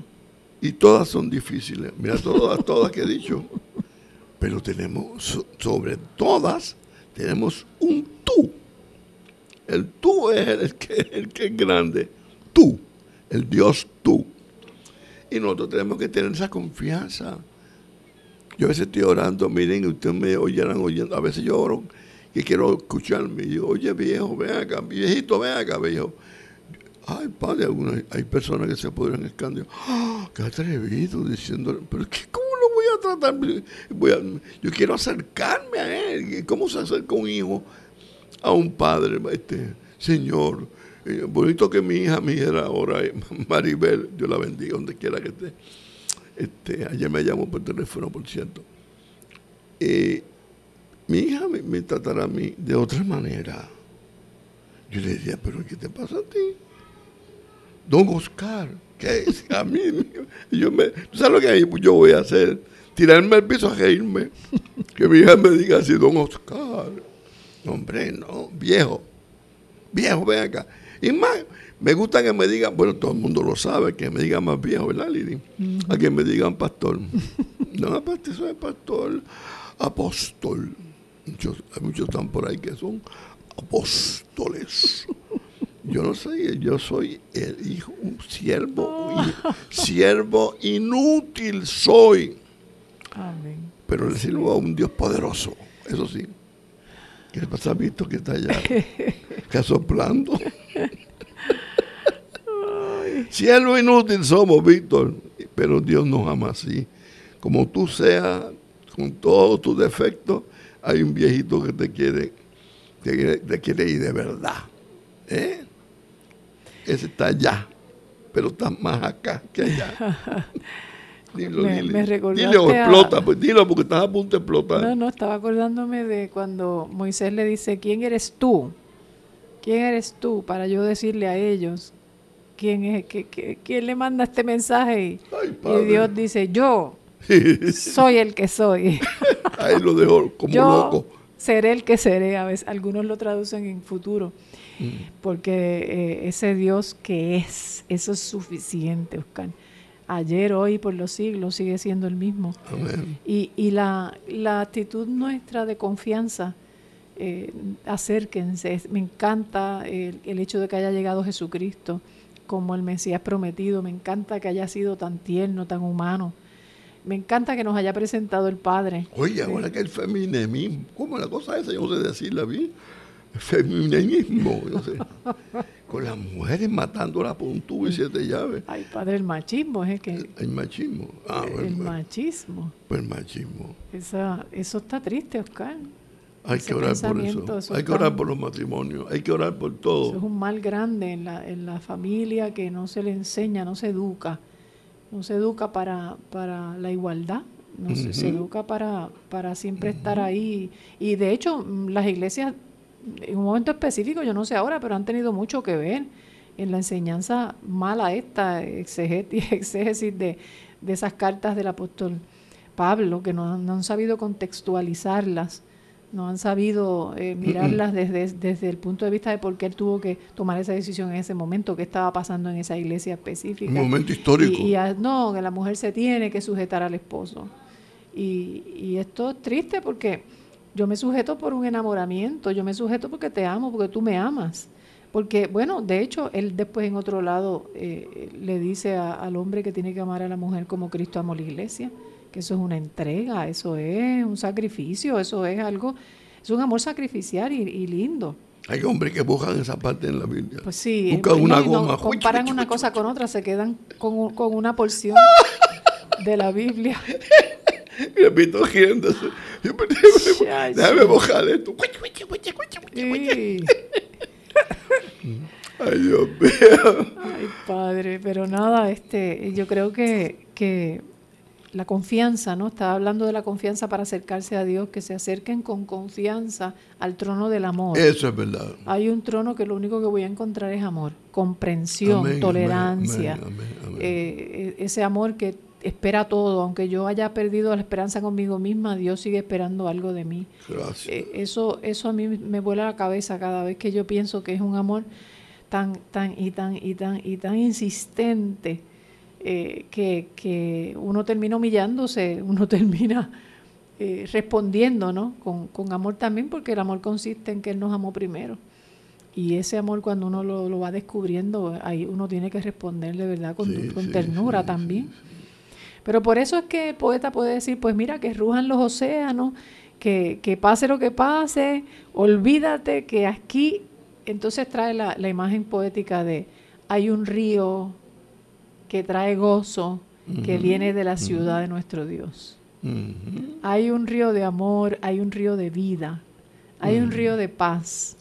y todas son difíciles. Mira todas, todas que he dicho, pero tenemos sobre todas tenemos un tú. El tú es el que, el que es grande. Tú, el Dios tú. Y nosotros tenemos que tener esa confianza. Yo a veces estoy orando, miren, ustedes me oyeran oyendo, a veces yo oro que quiero escucharme. Y yo, oye viejo, ven acá, viejito, ven acá, viejo. Ay, padre, hay personas que se podrían esconder. ¡Ah! ¡Qué atrevido! Diciendo, pero ¿qué, ¿cómo lo voy a tratar? Voy a, yo quiero acercarme a él. ¿Cómo se acerca un hijo a un padre? Este, Señor, eh, bonito que mi hija, mi hija ahora, Maribel, Dios la bendiga donde quiera que esté. Este, ayer me llamó por teléfono, por cierto. Eh, mi hija me, tratará a mí de otra manera. Yo le decía, pero ¿qué te pasa a ti? Don Oscar, ¿qué es? A mí, yo me, ¿tú sabes lo que yo voy a hacer? Tirarme al piso a reírme. Que mi hija me diga así, Don Oscar. Hombre, no, viejo. Viejo, ven acá. Y más, me gusta que me digan, bueno, todo el mundo lo sabe, que me digan más viejo, ¿verdad, Lili? A que me digan pastor. no, aparte soy pastor, apóstol. Muchos, muchos están por ahí que son apóstoles. Yo no soy, yo soy el hijo, un siervo, oh. siervo inútil soy. Amén. Pero le sirvo a un Dios poderoso, eso sí. ¿Qué pasa, visto que está allá? Que soplando. Siervo inútil somos, Víctor, pero Dios nos ama así. Como tú seas, con todos tus defectos, hay un viejito que te quiere, te quiere, ir de verdad. ¿eh? Ese está allá, pero está más acá que allá. dilo, me, dilo. dilo, explota, pues dilo porque estás a punto de explotar. No, no, estaba acordándome de cuando Moisés le dice, ¿quién eres tú? ¿Quién eres tú para yo decirle a ellos quién es que, quién le manda este mensaje? Y, Dios dice, yo soy el que soy. Ahí lo dejo como yo loco. Seré el que seré, a veces algunos lo traducen en futuro, mm. porque eh, ese Dios que es, eso es suficiente, Oscar. Ayer, hoy, por los siglos, sigue siendo el mismo. Y, y la, la actitud nuestra de confianza, eh, acérquense. Me encanta el, el, hecho de que haya llegado Jesucristo como el Mesías prometido. Me encanta que haya sido tan tierno, tan humano. Me encanta que nos haya presentado el Padre. Oye, ahora que el feminismo, ¿cómo la cosa esa? Yo no sé decirla bien. Feminismo, yo sé. Con las mujeres matándola por un tubo y siete llaves. Ay, padre, el machismo es que... El, machismo. Ah, el, machismo. Pues el machismo. Esa, eso está triste, Oscar. Hay que orar por eso. Hay que orar por los matrimonios, hay que orar por todo. Eso es un mal grande en la, en la familia que no se le enseña, no se educa. No se educa para, para la igualdad, no se, educa para, para siempre estar ahí. Y de hecho, las iglesias, en un momento específico, yo no sé ahora, pero han tenido mucho que ver en la enseñanza mala esta, exégesis de, de esas cartas del apóstol Pablo, que no, no han sabido contextualizarlas no han sabido eh, mirarlas desde, desde el punto de vista de por qué él tuvo que tomar esa decisión en ese momento, qué estaba pasando en esa iglesia específica. Un momento histórico. Y, no, que la mujer se tiene que sujetar al esposo. Y, y esto es triste porque yo me sujeto por un enamoramiento, yo me sujeto porque te amo, porque tú me amas. Porque, bueno, de hecho, él después en otro lado eh, le dice al hombre que tiene que amar a la mujer como Cristo amó la iglesia, que eso es una entrega, eso es un sacrificio, eso es algo, es un amor sacrificial y, lindo. Hay hombres que buscan esa parte en la Biblia. Pues sí, buscan una goma. comparan una cosa con otra, se quedan con, con una porción de la Biblia. Y repito riéndose. Déjame mojar esto. Ay, Dios mío. Ay, padre, pero nada, este, yo creo que, que la confianza, ¿no? Estaba hablando de la confianza para acercarse a Dios, que se acerquen con confianza al trono del amor. Eso es verdad. Hay un trono que lo único que voy a encontrar es amor, comprensión, tolerancia, eh, ese amor que espera todo, aunque yo haya perdido la esperanza conmigo misma, Dios sigue esperando algo de mí. Gracias. Eh, eso, eso a mí me vuela la cabeza cada vez que yo pienso que es un amor tan, tan y tan y tan y tan insistente eh, que, uno termina humillándose, uno termina eh, respondiendo, ¿no? Con, con, amor también, porque el amor consiste en que Él nos amó primero. Y ese amor cuando uno lo, va descubriendo, ahí uno tiene que responder de verdad con, ternura también. Pero por eso es que el poeta puede decir, pues mira, que rujan los océanos, que, que pase lo que pase, olvídate que aquí, entonces trae la, la imagen poética de, hay un río que trae gozo, que viene de la ciudad de nuestro Dios. Hay un río de amor, hay un río de vida, hay un río de paz,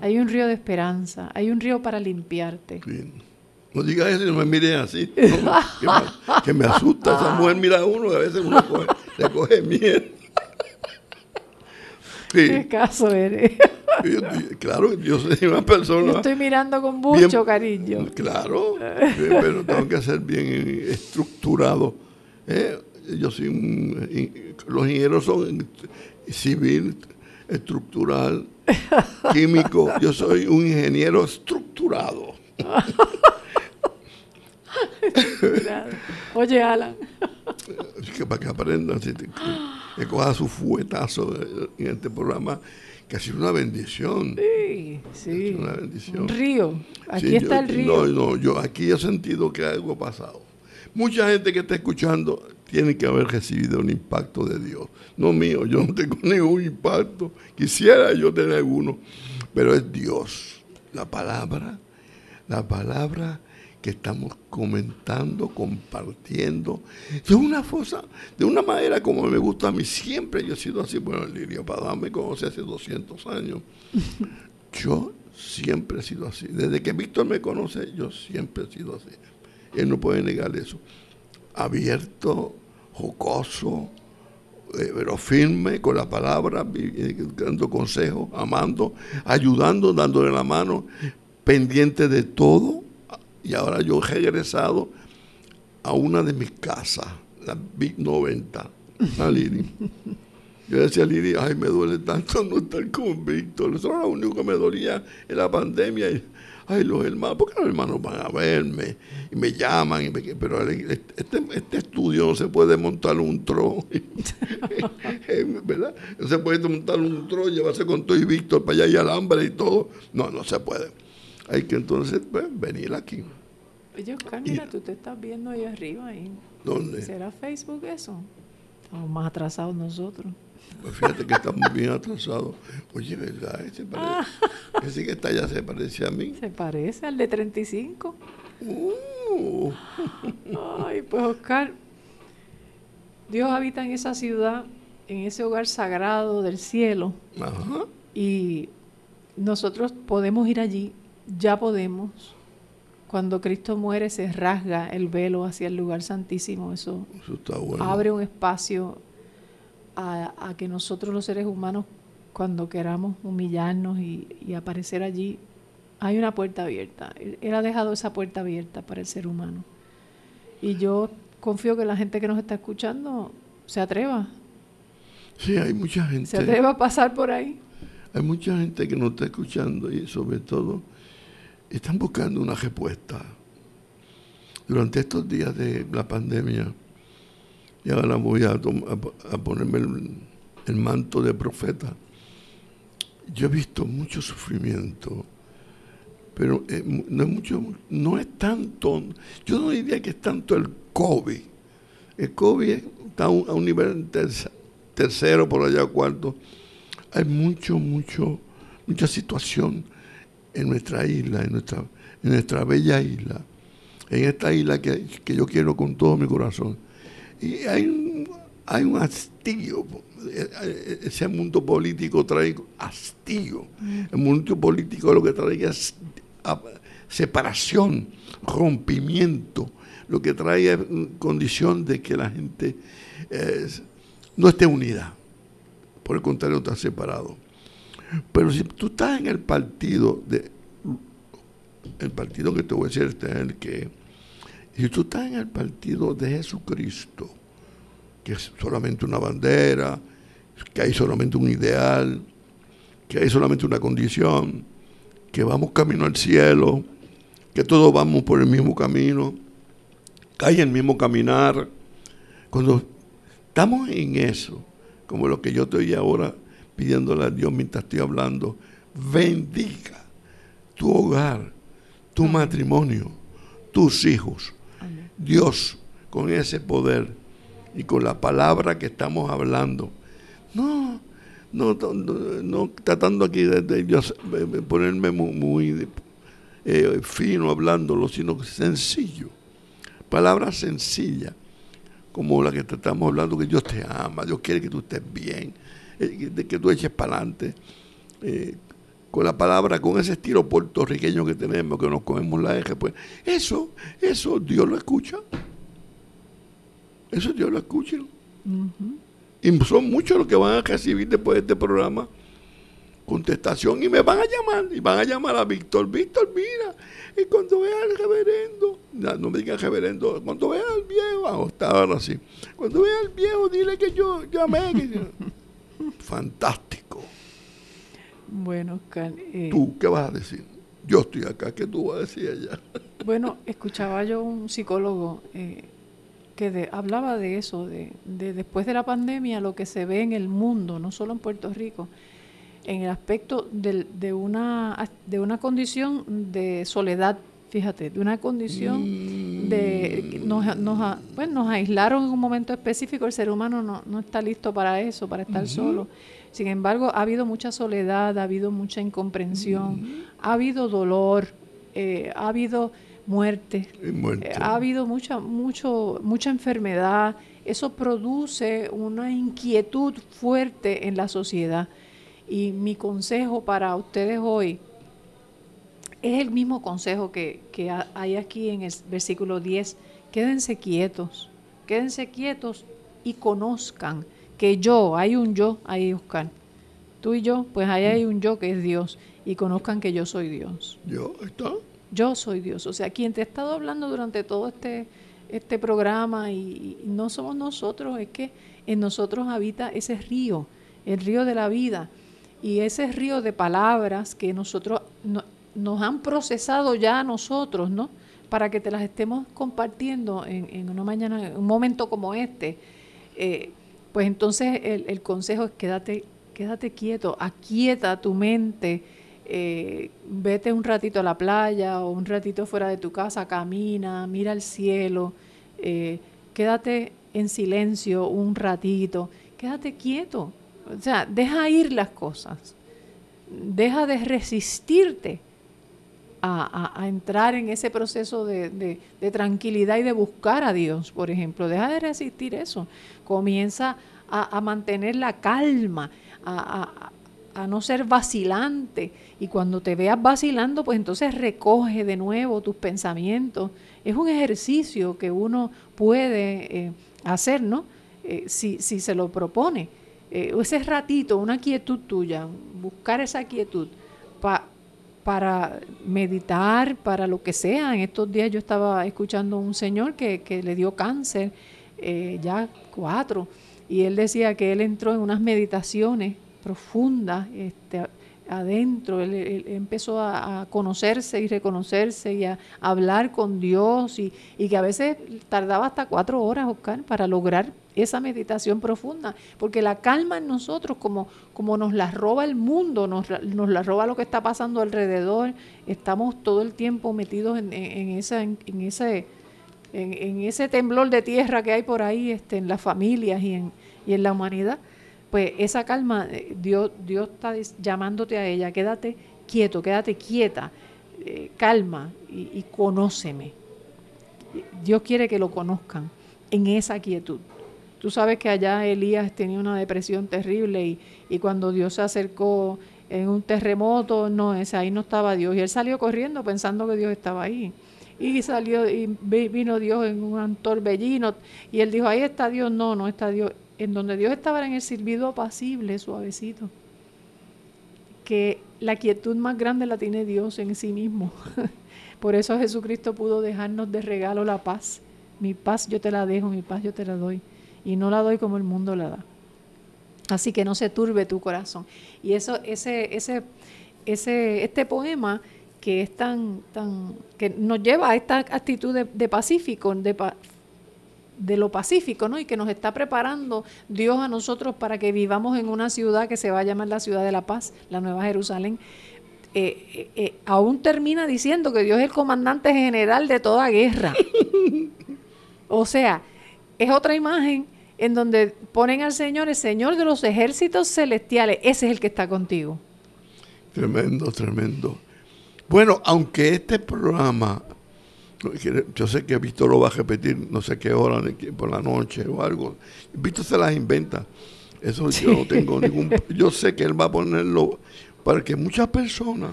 hay un río de esperanza, hay un río para limpiarte. No digas eso, no me mire así. que, me, asusta. Esa mujer mira a uno y a veces uno le coge miedo. ¿Qué caso eres? claro, yo soy una persona. estoy mirando con mucho cariño. Claro, pero tengo que ser bien estructurado. ¿eh? Yo soy los ingenieros son civil, estructural, químico. Yo soy un ingeniero estructurado. Oye, Alan. que para que aprendan, que coja su fuetazo en este programa, que ha sido una bendición. Sí, sí. Una bendición. Un río. Aquí está el río. No, no, yo aquí he sentido que algo ha pasado. Mucha gente que está escuchando tiene que haber recibido un impacto de Dios. No mío, yo no tengo ningún impacto. Quisiera yo tener alguno, pero es Dios. La palabra, la palabra que estamos comentando, compartiendo, de una cosa, de una manera como me gusta a mí. Siempre yo he sido así. Bueno, Lirio Padán me conoce hace 200 años. Yo siempre he sido así. Desde que Víctor me conoce, yo siempre he sido así. Él no puede negar eso. Abierto, jocoso, eh, pero firme con la palabra, dando consejos, amando, ayudando, dándole la mano, pendiente de todo y ahora yo he regresado a una de mis casas, la Big 90, a Lili. Yo decía a Lili, ay, me duele tanto no estar con Víctor. Eso era lo único que me dolía en la pandemia. Y, ay, los hermanos, porque los hermanos van a verme y me llaman, y pero este, este, estudio no se puede montar un tro, ¿verdad? No se puede montar un tro, llevarse con todo y Víctor para allá y alambre y todo. No, no se puede. Hay que entonces pues, venir aquí. Oye, Oscar, mira, tú te estás viendo ahí arriba. Ahí. ¿Dónde? ¿Será Facebook eso? Estamos más atrasados nosotros. Pues fíjate que estamos bien atrasados. Oye, ¿verdad? Ese, parece, ese que está allá se parece a mí. Se parece al de 35. Uh. Ay, pues Oscar, Dios habita en esa ciudad, en ese hogar sagrado del cielo. Ajá. Y nosotros podemos ir allí ya podemos. Cuando Cristo muere se rasga el velo hacia el lugar santísimo. Eso, abre un espacio a, que nosotros los seres humanos, cuando queramos humillarnos y, aparecer allí, hay una puerta abierta. Él, ha dejado esa puerta abierta para el ser humano. Y yo confío que la gente que nos está escuchando se atreva. Sí, hay mucha gente. Se atreva a pasar por ahí. Hay mucha gente que nos está escuchando y sobre todo están buscando una respuesta. Durante estos días de la pandemia, y ahora voy a, a, ponerme el manto de profeta, yo he visto mucho sufrimiento, pero eh, no, es mucho, no es tanto, yo no diría que es tanto el COVID. El COVID está a un, nivel tercero, por allá cuarto. Hay mucho, mucho, mucha situación en nuestra isla, en nuestra, en nuestra bella isla, en esta isla que, que yo quiero con todo mi corazón. Y hay un, hay un hastío ese mundo político trae hastío. Mm. El mundo político lo que trae es separación, rompimiento. Lo que trae es condición de que la gente no esté unida. Por el contrario, está separado. Pero si tú estás en el partido de el partido que te voy a decir este es el que si tú estás en el partido de Jesucristo, que es solamente una bandera, que hay solamente un ideal, que hay solamente una condición, que vamos camino al cielo, que todos vamos por el mismo camino, que hay el mismo caminar. Cuando estamos en eso, como lo que yo estoy ahora pidiéndole a Dios mientras estoy hablando, bendiga tu hogar, tu matrimonio, tus hijos. Dios, con ese poder y con la palabra que estamos hablando, no, no, no, tratando aquí de, ponerme muy, eh, fino hablándolo, sino sencillo. Palabras sencillas, como la que te estamos hablando, que Dios te ama, Dios quiere que tú estés bien, de que tú eches para adelante. Eh, con la palabra, con ese estilo puertorriqueño que tenemos, que nos comemos la eje, pues eso, eso Dios lo escucha. Eso Dios lo escucha. Y son muchos los que van a recibir después de este programa contestación y me van a llamar y van a llamar a Víctor. Víctor, mira, y cuando vea al reverendo, no, me digan reverendo, cuando vea al viejo, ah, estaba así, cuando vea al viejo, dile que yo llamé. Fantástico. Bueno, Oscar. Eh, ¿Tú qué vas a decir? Yo estoy acá, ¿qué tú vas a decir allá? bueno, escuchaba yo un psicólogo. Eh, que hablaba de eso, de, después de la pandemia, lo que se ve en el mundo, no solo en Puerto Rico, en el aspecto de, una, de una condición de soledad, fíjate, de una condición de... Nos, nos, pues, nos aislaron en un momento específico, el ser humano no, no está listo para eso, para estar solo. Sin embargo, ha habido mucha soledad, ha habido mucha incomprensión, ha habido dolor, eh, ha habido muerte. Eh, ha habido mucha, mucho, mucha enfermedad. Eso produce una inquietud fuerte en la sociedad. Y mi consejo para ustedes hoy es el mismo consejo que, que hay aquí en el versículo 10. Quédense quietos, quédense quietos y conozcan que yo, hay un yo ahí, Oscar. Tú y yo, pues ahí hay un yo que es Dios. Y conozcan que yo soy Dios. Yo, está. Yo soy Dios. O sea, quien te ha estado hablando durante todo este, este programa y, no somos nosotros, es que en nosotros habita ese río, el río de la vida. Y ese río de palabras que nosotros nos han procesado ya a nosotros, ¿no? Para que te las estemos compartiendo en, una mañana, en un momento como este. Eh, pues entonces el, consejo es quédate, quédate quieto, aquieta tu mente eh, vete un ratito a la playa o un ratito fuera de tu casa, camina, mira el cielo, eh, quédate en silencio un ratito, quédate quieto, o sea, deja ir las cosas, deja de resistirte a, entrar en ese proceso de, tranquilidad y de buscar a Dios, por ejemplo, deja de resistir eso, comienza a, mantener la calma, a, no ser vacilante. Y cuando te veas vacilando, pues entonces recoge de nuevo tus pensamientos. Es un ejercicio que uno puede eh, hacer, ¿no? Eh, si, si, se lo propone. Eh, ese ratito, una quietud tuya, buscar esa quietud para meditar, para lo que sea. En estos días yo estaba escuchando a un señor que, que le dio cáncer, ya cuatro, y él decía que él entró en unas meditaciones profunda este, adentro. Él, empezó a, conocerse y reconocerse y a, hablar con Dios y, que a veces tardaba hasta cuatro horas, Oscar, para lograr esa meditación profunda, porque la calma en nosotros, como, como nos la roba el mundo, nos, nos la roba lo que está pasando alrededor, estamos todo el tiempo metidos en, en, esa, en, ese, en, ese temblor de tierra que hay por ahí este, en las familias y en, y en la humanidad. Pues esa calma, eh, Dios, Dios está llamándote a ella, quédate quieto, quédate quieta, eh, calma y, y conóceme. Dios quiere que lo conozcan en esa quietud. Tú sabes que allá Elías tenía una depresión terrible y, cuando Dios se acercó en un terremoto, no, ese, ahí no estaba Dios. Y él salió corriendo pensando que Dios estaba ahí. Y salió y vino Dios en un torbellino y él dijo, ahí está Dios, no, no está Dios. En donde Dios estaba en el silbido apacible, suavecito. Que la quietud más grande la tiene Dios en sí mismo. Por eso Jesucristo pudo dejarnos de regalo la paz. Mi paz yo te la dejo, mi paz yo te la doy y no la doy como el mundo la da. Así que no se turbe tu corazón. Y eso, ese, ese, ese, este poema que es tan, tan, que nos lleva a esta actitud de, pacífico, de, de lo pacífico, ¿no? Y que nos está preparando Dios a nosotros para que vivamos en una ciudad que se va a llamar la ciudad de la paz, la Nueva Jerusalén. Eh, eh, eh, aún termina diciendo que Dios es el comandante general de toda guerra. o sea, es otra imagen en donde ponen al Señor, el Señor de los ejércitos celestiales. Ese es el que está contigo. Tremendo, tremendo. Bueno, aunque este programa, yo sé que Víctor lo va a repetir, no sé qué hora, por la noche o algo. Víctor se las inventa. Eso yo no tengo ningún. Yo sé que él va a ponerlo para que muchas personas,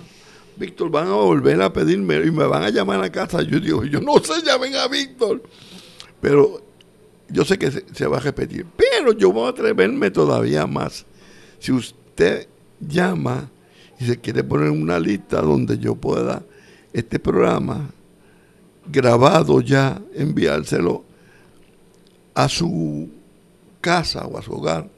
Víctor, van a volver a pedirme y me van a llamar a casa. Yo digo, yo no sé, llamen a Víctor. Pero yo sé que se, va a repetir, pero yo voy a atreverme todavía más. Si usted llama y se quiere poner una lista donde yo pueda este programa grabado ya, enviárselo a su casa o a su hogar,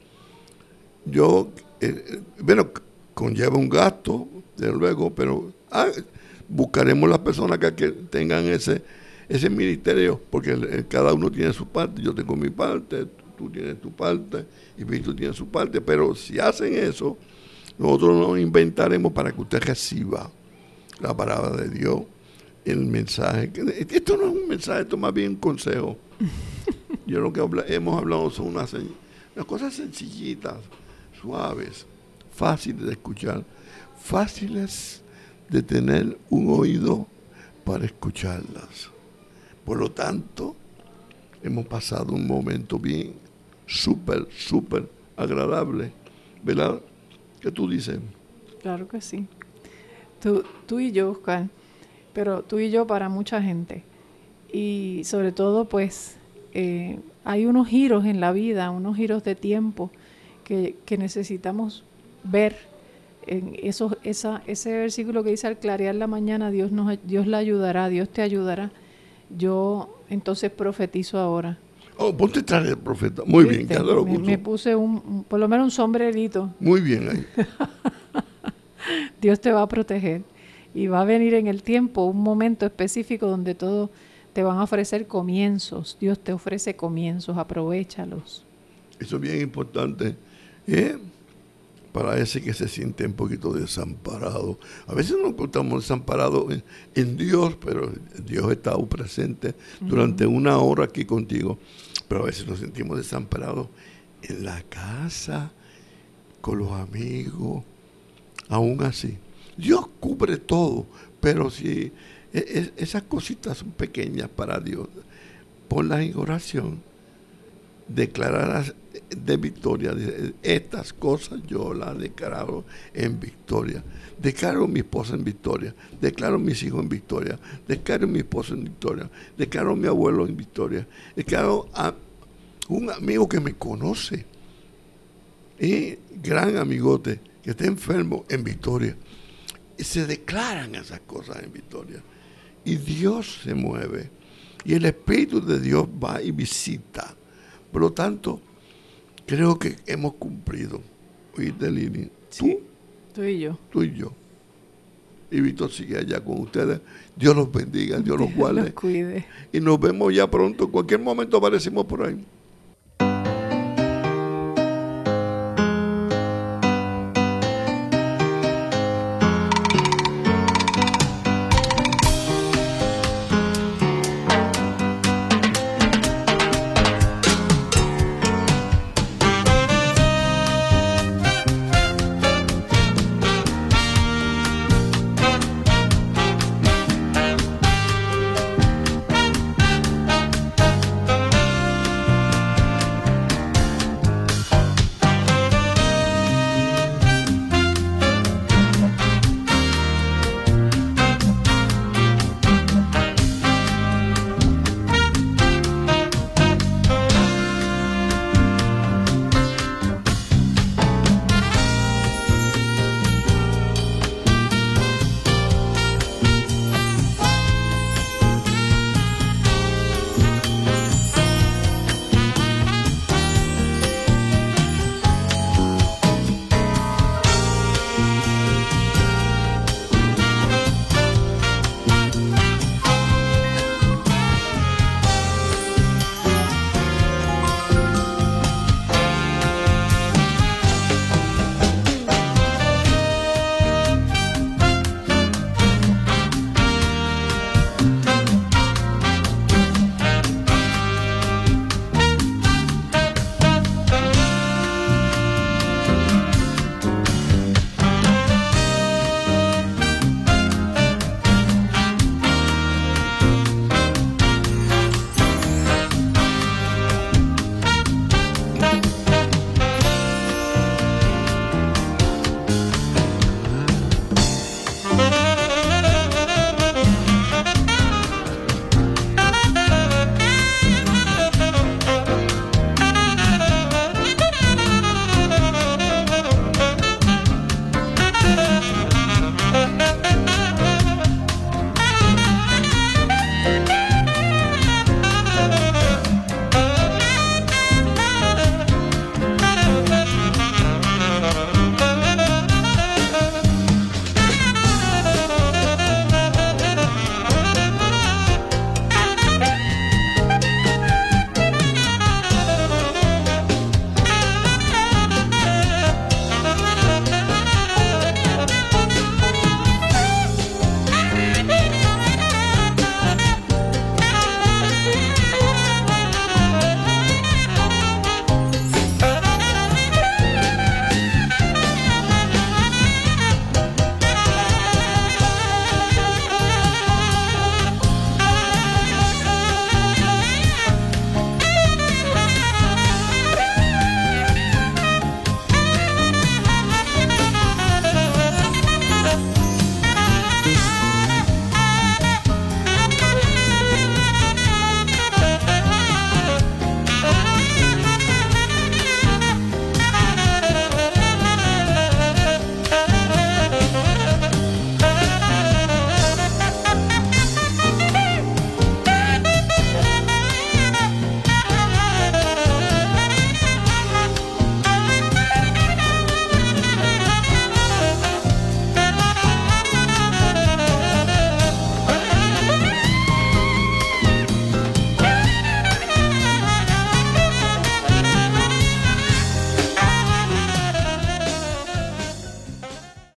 yo, eh, bueno, conlleva un gasto, de luego, pero ah, buscaremos las personas que tengan ese ese ministerio, porque cada uno tiene su parte, yo tengo mi parte, tú tienes tu parte y Víctor tiene su parte, pero si hacen eso, nosotros nos inventaremos para que usted reciba la palabra de Dios, el mensaje. Esto no es un mensaje, esto es más bien un consejo. Yo lo que hemos hablado son unas, unas cosas sencillitas, suaves, fáciles de escuchar, fáciles de tener un oído para escucharlas. Por lo tanto, hemos pasado un momento bien, súper, súper agradable. ¿Verdad? ¿Qué tú dices? Claro que sí. Tú, tú y yo, Oscar, pero tú y yo para mucha gente. Y sobre todo, pues, eh, hay unos giros en la vida, unos giros de tiempo que, necesitamos ver. En esa, ese versículo que dice al clarear la mañana, Dios, nos, Dios la ayudará, Dios te ayudará yo entonces profetizo ahora. Oh, ponte traje el profeta. Muy bien, claro. Me, me, puse un, por lo menos un sombrerito. Muy bien ahí. Dios te va a proteger. Y va a venir en el tiempo un momento específico donde todo te van a ofrecer comienzos. Dios te ofrece comienzos, aprovechalos. Eso es bien importante. ¿eh? Para ese que se siente un poquito desamparado. A veces nos encontramos desamparados en, Dios, pero Dios está presente durante una hora aquí contigo. Pero a veces nos sentimos desamparados en la casa, con los amigos, aún así. Dios cubre todo, pero si e, e, esas cositas son pequeñas para Dios, ponlas en oración, declararlas de victoria. Estas cosas yo las declaro en victoria. Declaro mi esposa en victoria. Declaro mis hijos en victoria. Declaro mi esposa en victoria. Declaro mi abuelo en victoria. Declaro a un amigo que me conoce. Y gran amigote que está enfermo en victoria. Y se declaran esas cosas en victoria. Y Dios se mueve. Y el Espíritu de Dios va y visita. Por lo tanto, creo que hemos cumplido. ¿Oíste, Lili? ¿Tú? Tú y yo. Tú y yo. Y Víctor sigue allá con ustedes. Dios los bendiga, Dios los guarde. Los cuide. Y nos vemos ya pronto. En cualquier momento aparecemos por ahí.